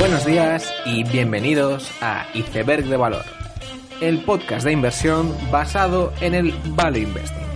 Buenos días y bienvenidos a Iceberg de Valor, el podcast de inversión basado en el Value Investing.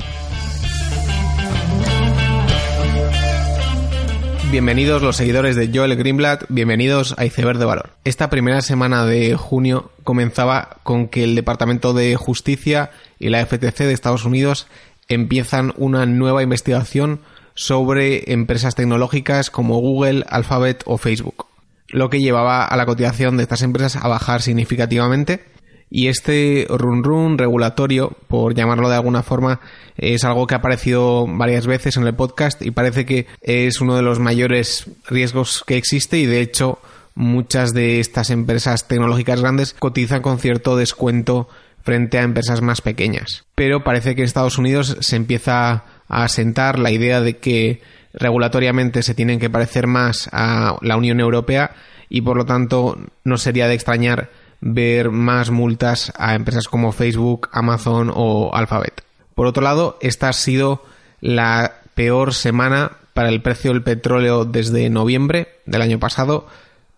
Bienvenidos los seguidores de Joel Greenblatt, bienvenidos a Iceberg de Valor. Esta primera semana de junio comenzaba con que el Departamento de Justicia y la FTC de Estados Unidos empiezan una nueva investigación sobre empresas tecnológicas como Google, Alphabet o Facebook, lo que llevaba a la cotización de estas empresas a bajar significativamente. Y este run run regulatorio, por llamarlo de alguna forma, es algo que ha aparecido varias veces en el podcast y parece que es uno de los mayores riesgos que existe y de hecho muchas de estas empresas tecnológicas grandes cotizan con cierto descuento frente a empresas más pequeñas. Pero parece que en Estados Unidos se empieza a asentar la idea de que regulatoriamente se tienen que parecer más a la Unión Europea y por lo tanto no sería de extrañar ver más multas a empresas como Facebook, Amazon o Alphabet. Por otro lado, esta ha sido la peor semana para el precio del petróleo desde noviembre del año pasado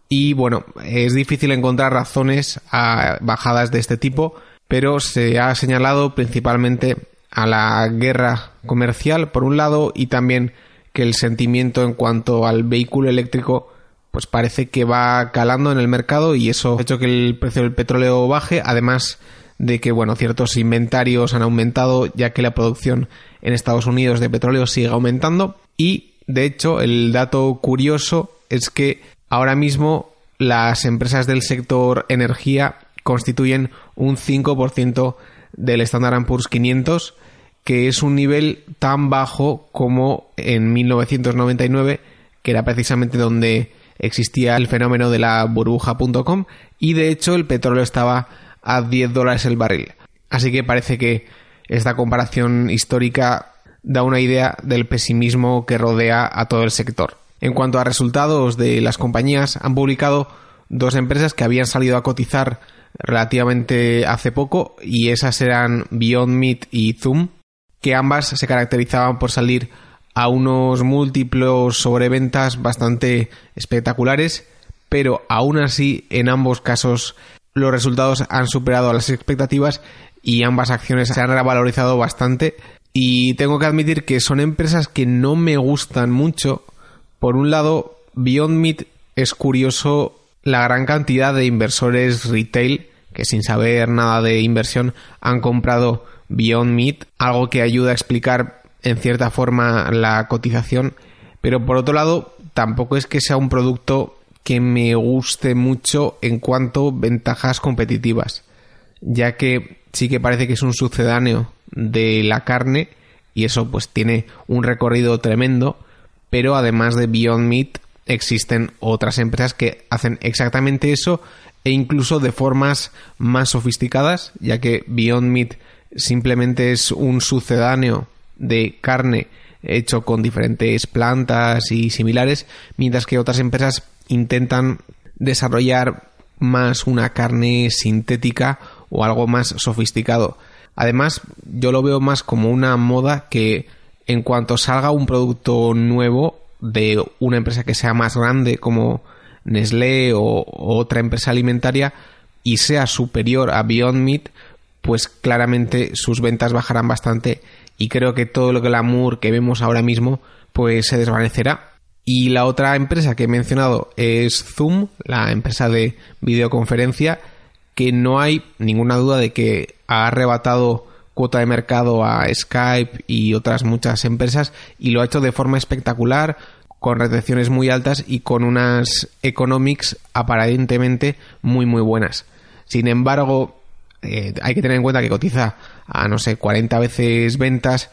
y bueno, es difícil encontrar razones a bajadas de este tipo, pero se ha señalado principalmente a la guerra comercial por un lado y también que el sentimiento en cuanto al vehículo eléctrico pues parece que va calando en el mercado y eso ha hecho que el precio del petróleo baje, además de que bueno, ciertos inventarios han aumentado ya que la producción en Estados Unidos de petróleo sigue aumentando. Y de hecho el dato curioso es que ahora mismo las empresas del sector energía constituyen un 5% del Standard Poor's 500, que es un nivel tan bajo como en 1999, que era precisamente donde existía el fenómeno de la burbuja.com y de hecho el petróleo estaba a 10 dólares el barril. Así que parece que esta comparación histórica da una idea del pesimismo que rodea a todo el sector. En cuanto a resultados de las compañías, han publicado dos empresas que habían salido a cotizar relativamente hace poco y esas eran Beyond Meat y Zoom, que ambas se caracterizaban por salir a unos múltiplos sobreventas bastante espectaculares, pero aún así en ambos casos los resultados han superado las expectativas y ambas acciones se han revalorizado bastante y tengo que admitir que son empresas que no me gustan mucho. Por un lado, Beyond Meat es curioso la gran cantidad de inversores retail que sin saber nada de inversión han comprado Beyond Meat, algo que ayuda a explicar en cierta forma la cotización, pero por otro lado tampoco es que sea un producto que me guste mucho en cuanto a ventajas competitivas, ya que sí que parece que es un sucedáneo de la carne y eso pues tiene un recorrido tremendo, pero además de Beyond Meat existen otras empresas que hacen exactamente eso e incluso de formas más sofisticadas, ya que Beyond Meat simplemente es un sucedáneo de carne hecho con diferentes plantas y similares, mientras que otras empresas intentan desarrollar más una carne sintética o algo más sofisticado. Además, yo lo veo más como una moda que en cuanto salga un producto nuevo de una empresa que sea más grande como Nestlé o, otra empresa alimentaria y sea superior a Beyond Meat, pues claramente sus ventas bajarán bastante y creo que todo que glamour que vemos ahora mismo pues se desvanecerá. Y la otra empresa que he mencionado es Zoom, la empresa de videoconferencia, que no hay ninguna duda de que ha arrebatado cuota de mercado a Skype y otras muchas empresas y lo ha hecho de forma espectacular, con retenciones muy altas y con unas economics aparentemente muy muy buenas. Sin embargo, eh, hay que tener en cuenta que cotiza a no sé 40 veces ventas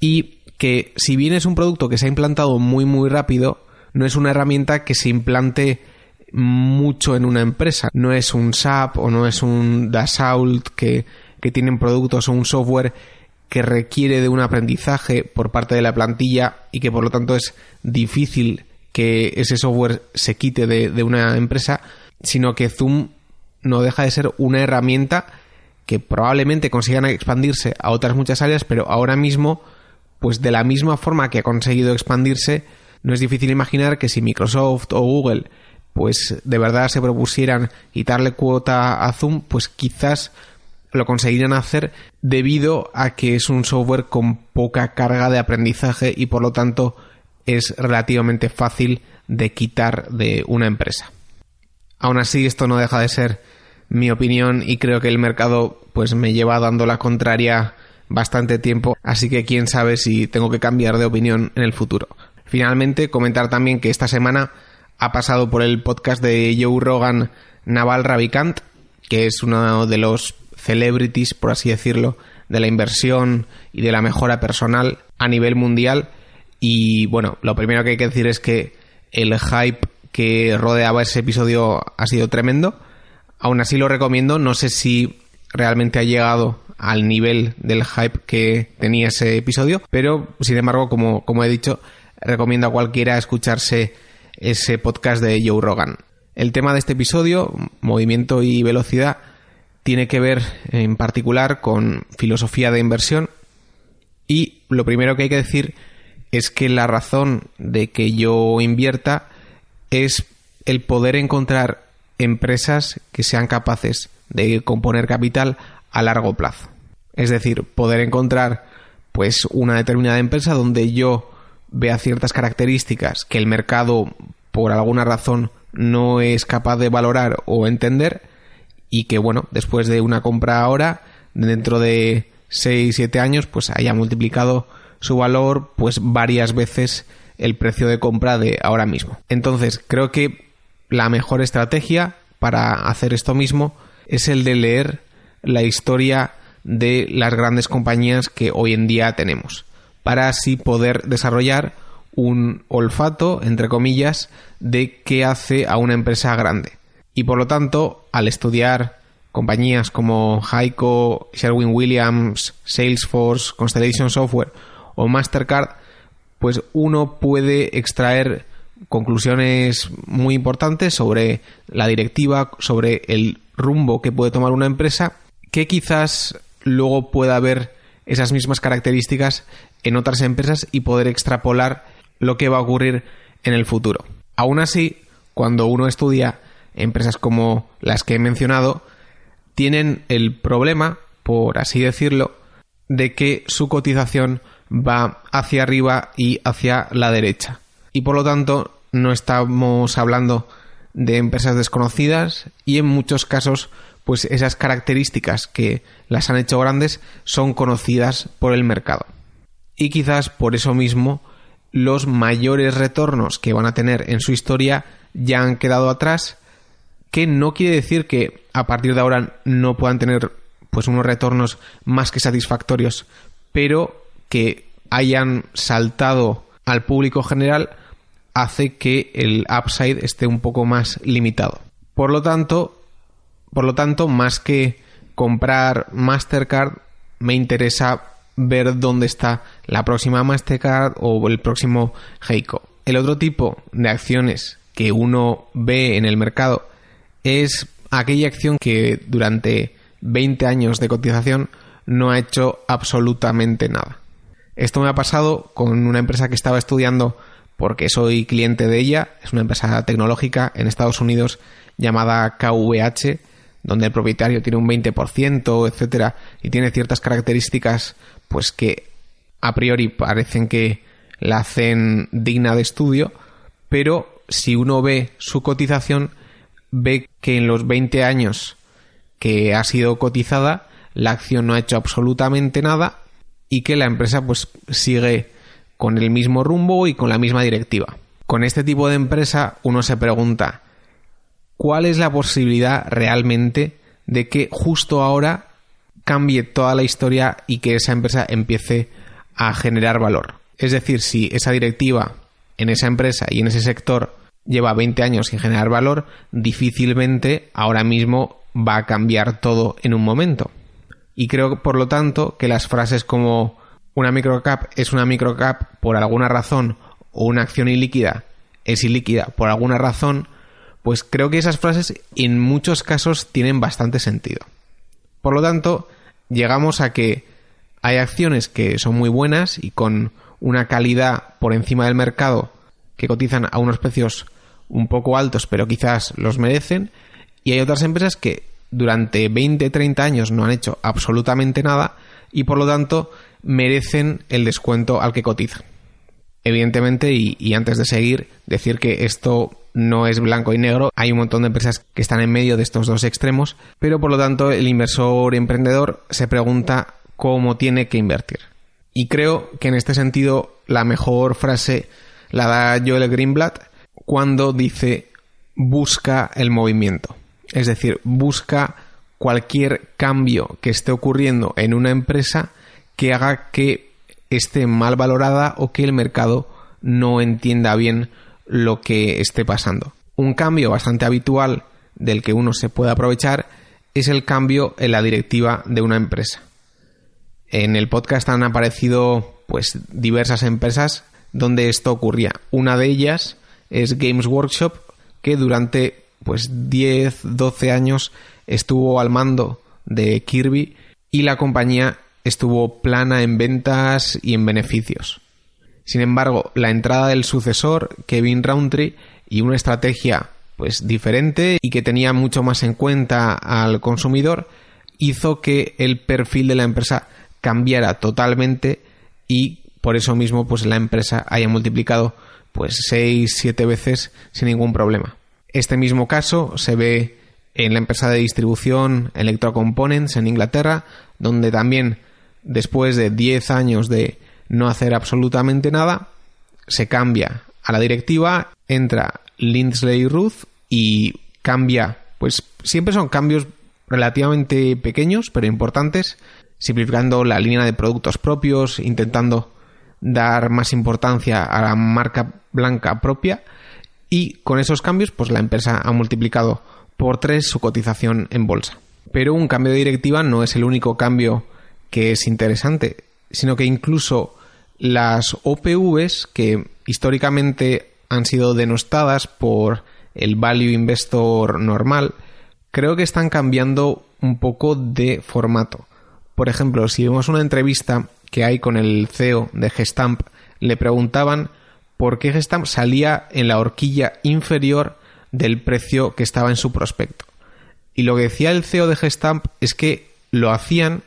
y que si bien es un producto que se ha implantado muy muy rápido, no es una herramienta que se implante mucho en una empresa. No es un SAP o no es un Dassault que que tienen productos o un software que requiere de un aprendizaje por parte de la plantilla y que por lo tanto es difícil que ese software se quite de, una empresa, sino que Zoom no deja de ser una herramienta que probablemente consigan expandirse a otras muchas áreas, pero ahora mismo, pues de la misma forma que ha conseguido expandirse, no es difícil imaginar que si Microsoft o Google pues de verdad se propusieran quitarle cuota a Zoom, pues quizás lo conseguirían hacer debido a que es un software con poca carga de aprendizaje y por lo tanto es relativamente fácil de quitar de una empresa. Aún así, esto no deja de ser mi opinión y creo que el mercado pues me lleva dando la contraria bastante tiempo, así que quién sabe si tengo que cambiar de opinión en el futuro. Finalmente, comentar también que esta semana ha pasado por el podcast de Joe Rogan Naval Ravikant, que es uno de los celebrities, por así decirlo, de la inversión y de la mejora personal a nivel mundial. Y bueno, lo primero que hay que decir es que el hype que rodeaba ese episodio ha sido tremendo. Aún así lo recomiendo, no sé si realmente ha llegado al nivel del hype que tenía ese episodio, pero sin embargo, como, como he dicho, recomiendo a cualquiera escucharse ese podcast de Joe Rogan. El tema de este episodio, movimiento y velocidad, tiene que ver en particular con filosofía de inversión y lo primero que hay que decir es que la razón de que yo invierta es el poder encontrar empresas que sean capaces de componer capital a largo plazo. Es decir, poder encontrar pues una determinada empresa donde yo vea ciertas características que el mercado por alguna razón no es capaz de valorar o entender y que bueno, después de una compra ahora, dentro de 6, 7 años, pues haya multiplicado su valor pues varias veces el precio de compra de ahora mismo. Entonces, creo que la mejor estrategia para hacer esto mismo es el de leer la historia de las grandes compañías que hoy en día tenemos, para así poder desarrollar un olfato, entre comillas, de qué hace a una empresa grande. Y por lo tanto, al estudiar compañías como Heiko, Sherwin Williams, Salesforce, Constellation Software o Mastercard, pues uno puede extraer conclusiones muy importantes sobre la directiva, sobre el rumbo que puede tomar una empresa, que quizás luego pueda haber esas mismas características en otras empresas y poder extrapolar lo que va a ocurrir en el futuro. Aún así, cuando uno estudia empresas como las que he mencionado, tienen el problema, por así decirlo, de que su cotización va hacia arriba y hacia la derecha. Y por lo tanto, no estamos hablando de empresas desconocidas y en muchos casos, pues esas características que las han hecho grandes son conocidas por el mercado. Y quizás por eso mismo los mayores retornos que van a tener en su historia ya han quedado atrás, que no quiere decir que a partir de ahora no puedan tener pues unos retornos más que satisfactorios, pero que hayan saltado al público general hace que el upside esté un poco más limitado. Por lo tanto, por lo tanto, más que comprar Mastercard, me interesa ver dónde está la próxima Mastercard o el próximo Heiko. El otro tipo de acciones que uno ve en el mercado es aquella acción que durante 20 años de cotización no ha hecho absolutamente nada. Esto me ha pasado con una empresa que estaba estudiando porque soy cliente de ella, es una empresa tecnológica en Estados Unidos llamada KVH, donde el propietario tiene un 20%, etcétera, y tiene ciertas características pues que a priori parecen que la hacen digna de estudio, pero si uno ve su cotización, ve que en los 20 años que ha sido cotizada, la acción no ha hecho absolutamente nada y que la empresa pues sigue con el mismo rumbo y con la misma directiva. Con este tipo de empresa uno se pregunta ¿cuál es la posibilidad realmente de que justo ahora cambie toda la historia y que esa empresa empiece a generar valor? Es decir, si esa directiva en esa empresa y en ese sector lleva 20 años sin generar valor, difícilmente ahora mismo va a cambiar todo en un momento. Y creo, por lo tanto, que las frases como una microcap es una microcap por alguna razón o una acción ilíquida es ilíquida por alguna razón, pues creo que esas frases en muchos casos tienen bastante sentido. Por lo tanto, llegamos a que hay acciones que son muy buenas y con una calidad por encima del mercado que cotizan a unos precios un poco altos, pero quizás los merecen. Y hay otras empresas que durante 20, 30 años no han hecho absolutamente nada y por lo tanto merecen el descuento al que cotizan. Evidentemente, y, antes de seguir, decir que esto no es blanco y negro, hay un montón de empresas que están en medio de estos dos extremos, pero por lo tanto el inversor emprendedor se pregunta cómo tiene que invertir. Y creo que en este sentido la mejor frase la da Joel Greenblatt cuando dice busca el movimiento. Es decir, busca cualquier cambio que esté ocurriendo en una empresa que haga que esté mal valorada o que el mercado no entienda bien lo que esté pasando. Un cambio bastante habitual del que uno se puede aprovechar es el cambio en la directiva de una empresa. En el podcast han aparecido pues diversas empresas donde esto ocurría. Una de ellas es Games Workshop, que durante pues 10, 12 años estuvo al mando de Kirby y la compañía estuvo plana en ventas y en beneficios. Sin embargo, la entrada del sucesor, Kevin Roundtree, y una estrategia pues diferente y que tenía mucho más en cuenta al consumidor, hizo que el perfil de la empresa cambiara totalmente y por eso mismo pues la empresa haya multiplicado pues 6, 7 veces sin ningún problema. Este mismo caso se ve en la empresa de distribución Electrocomponents en Inglaterra, donde también después de 10 años de no hacer absolutamente nada, se cambia a la directiva, entra Lindsley Ruth y cambia, pues siempre son cambios relativamente pequeños pero importantes, simplificando la línea de productos propios, intentando dar más importancia a la marca blanca propia y con esos cambios pues la empresa ha multiplicado por tres su cotización en bolsa. Pero un cambio de directiva no es el único cambio que es interesante, sino que incluso las OPVs que históricamente han sido denostadas por el value investor normal, creo que están cambiando un poco de formato. Por ejemplo, si vemos una entrevista que hay con el CEO de Gestamp, le preguntaban por qué Gestamp salía en la horquilla inferior del precio que estaba en su prospecto. Y lo que decía el CEO de Gestamp es que lo hacían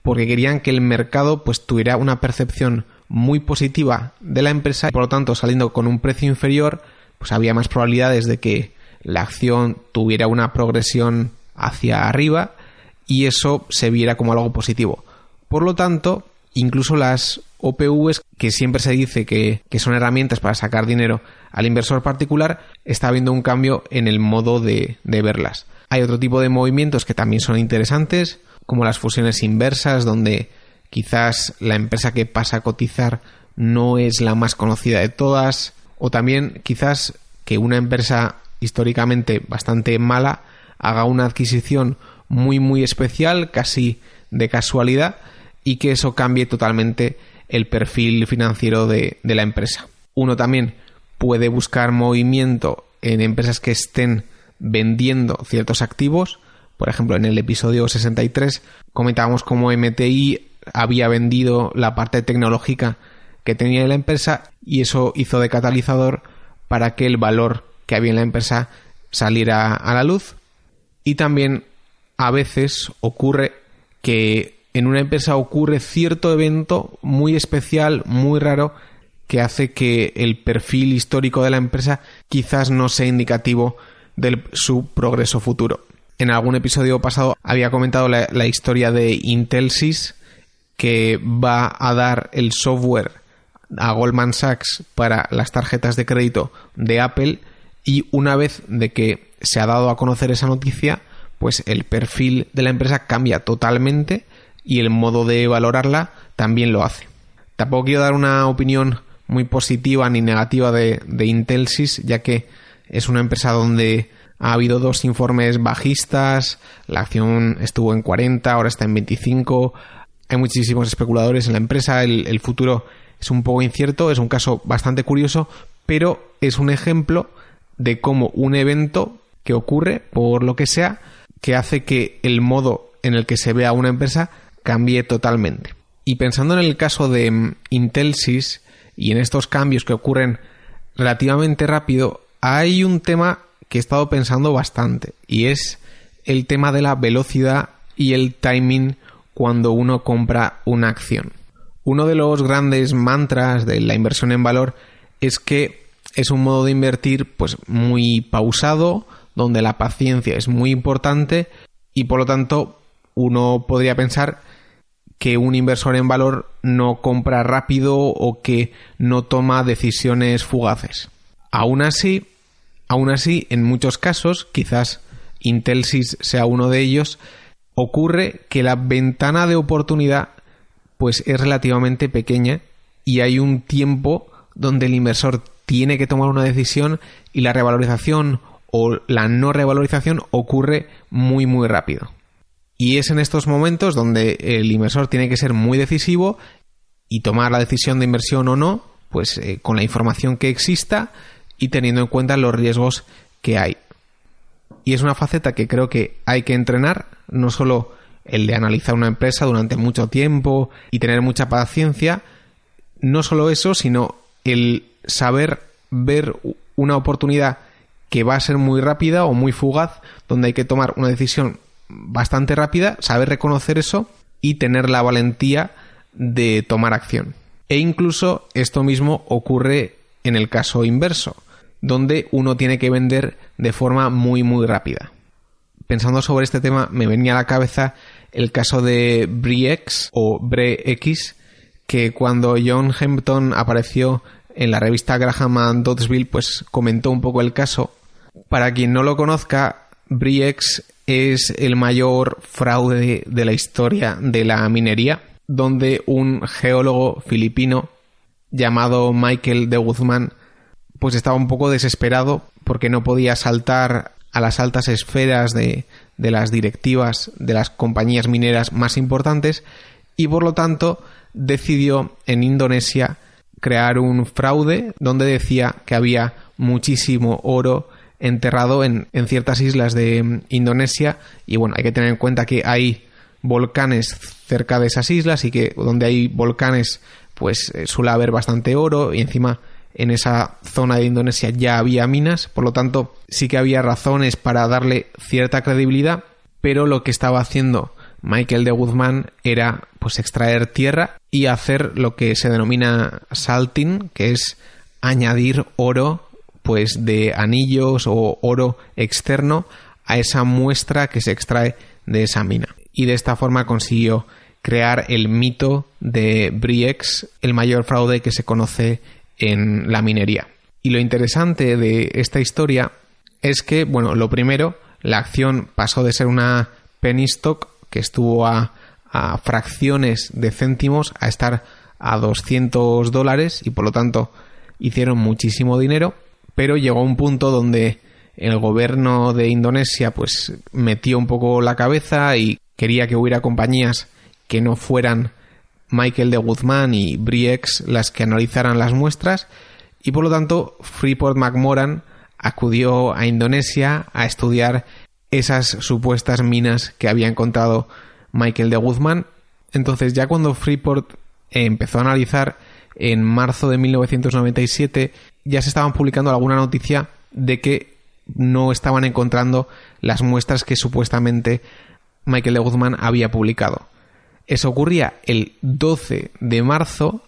porque querían que el mercado pues tuviera una percepción muy positiva de la empresa y por lo tanto saliendo con un precio inferior pues había más probabilidades de que la acción tuviera una progresión hacia arriba y eso se viera como algo positivo. Por lo tanto, incluso las OPVs, que siempre se dice que, son herramientas para sacar dinero al inversor particular, está habiendo un cambio en el modo de, de verlas. Hay otro tipo de movimientos que también son interesantes, como las fusiones inversas, donde quizás la empresa que pasa a cotizar no es la más conocida de todas, o también quizás que una empresa históricamente bastante mala haga una adquisición muy muy especial, casi de casualidad, y que eso cambie totalmente el perfil financiero de, de la empresa. Uno también puede buscar movimiento en empresas que estén vendiendo ciertos activos, por ejemplo, en el episodio 63 comentábamos cómo MTI había vendido la parte tecnológica que tenía la empresa y eso hizo de catalizador para que el valor que había en la empresa saliera a la luz. Y también a veces ocurre que en una empresa ocurre cierto evento muy especial, muy raro, que hace que el perfil histórico de la empresa quizás no sea indicativo de su progreso futuro. En algún episodio pasado había comentado la, historia de Intelsys que va a dar el software a Goldman Sachs para las tarjetas de crédito de Apple y una vez de que se ha dado a conocer esa noticia, pues el perfil de la empresa cambia totalmente y el modo de valorarla también lo hace. Tampoco quiero dar una opinión muy positiva ni negativa de, de Intelsys, ya que es una empresa donde ha habido dos informes bajistas, la acción estuvo en 40, ahora está en 25, hay muchísimos especuladores en la empresa, el, futuro es un poco incierto, es un caso bastante curioso, pero es un ejemplo de cómo un evento que ocurre, por lo que sea, que hace que el modo en el que se vea una empresa cambie totalmente. Y pensando en el caso de mm, Intelsys y en estos cambios que ocurren relativamente rápido, hay un tema que he estado pensando bastante y es el tema de la velocidad y el timing cuando uno compra una acción. Uno de los grandes mantras de la inversión en valor es que es un modo de invertir pues muy pausado, donde la paciencia es muy importante y por lo tanto uno podría pensar que un inversor en valor no compra rápido o que no toma decisiones fugaces. Aún así, aún así, en muchos casos, quizás Intelsys sea uno de ellos, ocurre que la ventana de oportunidad pues es relativamente pequeña y hay un tiempo donde el inversor tiene que tomar una decisión y la revalorización o la no revalorización ocurre muy muy rápido. Y es en estos momentos donde el inversor tiene que ser muy decisivo y tomar la decisión de inversión o no, pues eh, con la información que exista y teniendo en cuenta los riesgos que hay. Y es una faceta que creo que hay que entrenar, no solo el de analizar una empresa durante mucho tiempo y tener mucha paciencia, no solo eso, sino el saber ver una oportunidad que va a ser muy rápida o muy fugaz, donde hay que tomar una decisión bastante rápida, saber reconocer eso y tener la valentía de tomar acción. E incluso esto mismo ocurre en el caso inverso, donde uno tiene que vender de forma muy muy rápida. Pensando sobre este tema me venía a la cabeza el caso de Briex o BreX, que cuando John Hampton apareció en la revista Graham Doddsville, pues comentó un poco el caso. Para quien no lo conozca, Briex es el mayor fraude de la historia de la minería, donde un geólogo filipino llamado Michael de Guzmán pues estaba un poco desesperado porque no podía saltar a las altas esferas de, de las directivas de las compañías mineras más importantes y por lo tanto decidió en Indonesia crear un fraude donde decía que había muchísimo oro enterrado en, ciertas islas de mm, Indonesia. Y bueno, hay que tener en cuenta que hay volcanes cerca de esas islas y que donde hay volcanes pues eh, suele haber bastante oro y encima en esa zona de Indonesia ya había minas, por lo tanto sí que había razones para darle cierta credibilidad, pero lo que estaba haciendo Michael de Guzmán era pues extraer tierra y hacer lo que se denomina salting, que es añadir oro pues de anillos o oro externo a esa muestra que se extrae de esa mina. Y de esta forma consiguió crear el mito de Briex, el mayor fraude que se conoce en la minería. Y lo interesante de esta historia es que, bueno, lo primero, la acción pasó de ser una penny stock que estuvo a, a fracciones de céntimos a estar a 200 dólares y por lo tanto hicieron muchísimo dinero pero llegó un punto donde el gobierno de Indonesia pues metió un poco la cabeza y quería que hubiera compañías que no fueran Michael de Guzmán y Briex las que analizaran las muestras y por lo tanto Freeport McMoran acudió a Indonesia a estudiar esas supuestas minas que había encontrado Michael de Guzmán. Entonces ya cuando Freeport empezó a analizar en marzo de 1997 ya se estaban publicando alguna noticia de que no estaban encontrando las muestras que supuestamente Michael de Guzmán había publicado. Eso ocurría el 12 de marzo.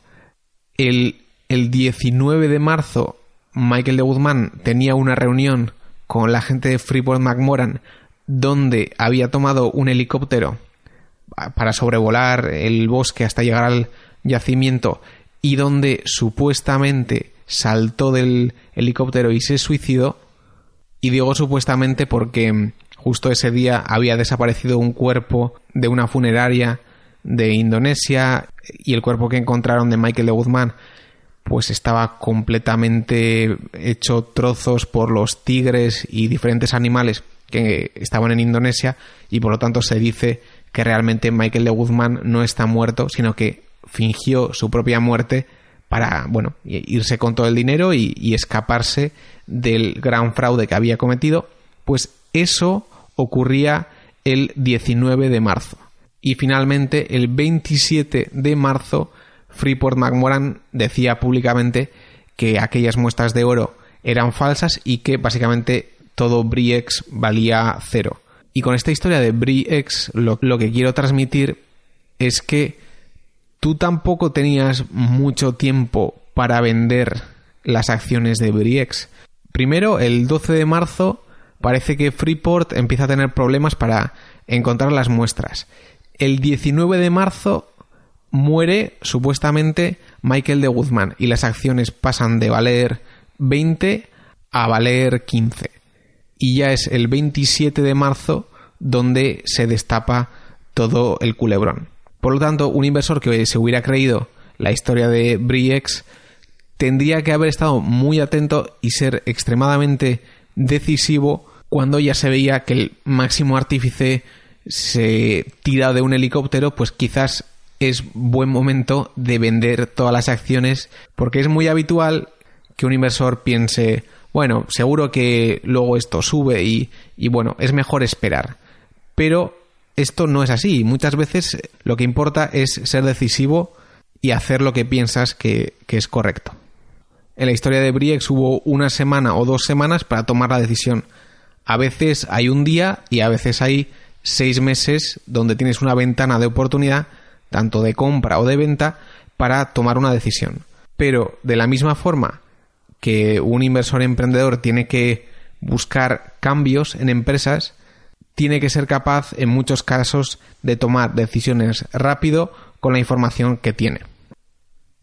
El, el 19 de marzo Michael de Guzmán tenía una reunión con la gente de Freeport McMoran donde había tomado un helicóptero para sobrevolar el bosque hasta llegar al yacimiento y donde supuestamente saltó del helicóptero y se suicidó. Y digo supuestamente porque justo ese día había desaparecido un cuerpo de una funeraria de Indonesia y el cuerpo que encontraron de Michael de Guzmán pues estaba completamente hecho trozos por los tigres y diferentes animales que estaban en Indonesia y por lo tanto se dice que realmente Michael de Guzmán no está muerto, sino que fingió su propia muerte para, bueno, irse con todo el dinero y, escaparse del gran fraude que había cometido, pues eso ocurría el 19 de marzo. Y finalmente, el 27 de marzo, Freeport McMoran decía públicamente que aquellas muestras de oro eran falsas y que básicamente todo Briex valía cero. Y con esta historia de Briex lo, lo que quiero transmitir es que tú tampoco tenías mucho tiempo para vender las acciones de Briex. Primero, el 12 de marzo, parece que Freeport empieza a tener problemas para encontrar las muestras. El 19 de marzo muere supuestamente Michael de Guzmán y las acciones pasan de valer 20 a valer 15. Y ya es el 27 de marzo donde se destapa todo el culebrón. Por lo tanto, un inversor que se hubiera creído la historia de Briex tendría que haber estado muy atento y ser extremadamente decisivo cuando ya se veía que el máximo artífice se tira de un helicóptero, pues quizás es buen momento de vender todas las acciones porque es muy habitual que un inversor piense, bueno, seguro que luego esto sube y, y bueno, es mejor esperar. Pero esto no es así. Muchas veces lo que importa es ser decisivo y hacer lo que piensas que, que es correcto. En la historia de Briex hubo una semana o dos semanas para tomar la decisión. A veces hay un día y a veces hay seis meses donde tienes una ventana de oportunidad, tanto de compra o de venta, para tomar una decisión. Pero de la misma forma que un inversor emprendedor tiene que buscar cambios en empresas, tiene que ser capaz en muchos casos de tomar decisiones rápido con la información que tiene.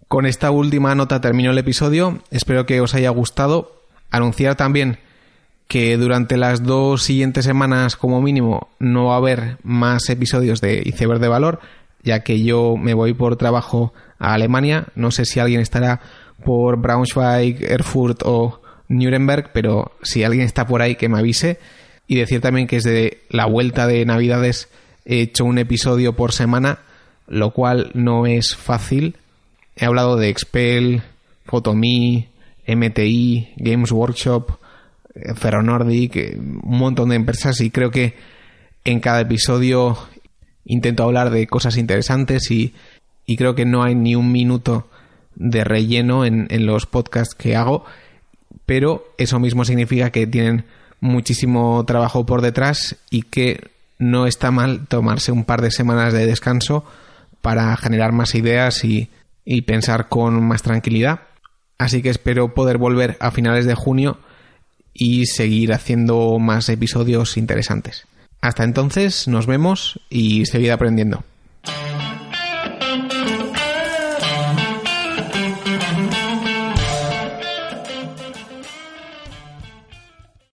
Con esta última nota termino el episodio, espero que os haya gustado. Anunciar también que durante las dos siguientes semanas como mínimo no va a haber más episodios de Iceberg de Valor, ya que yo me voy por trabajo a Alemania. No sé si alguien estará por Braunschweig, Erfurt o Nuremberg, pero si alguien está por ahí que me avise. Y decir también que desde la vuelta de Navidades he hecho un episodio por semana, lo cual no es fácil. He hablado de Expel, Photomi, MTI, Games Workshop, Ferronordic, eh, un montón de empresas y creo que en cada episodio intento hablar de cosas interesantes y, creo que no hay ni un minuto de relleno en, en, los podcasts que hago, pero eso mismo significa que tienen muchísimo trabajo por detrás y que no está mal tomarse un par de semanas de descanso para generar más ideas y, pensar con más tranquilidad. Así que espero poder volver a finales de junio y seguir haciendo más episodios interesantes. Hasta entonces, nos vemos y seguid aprendiendo.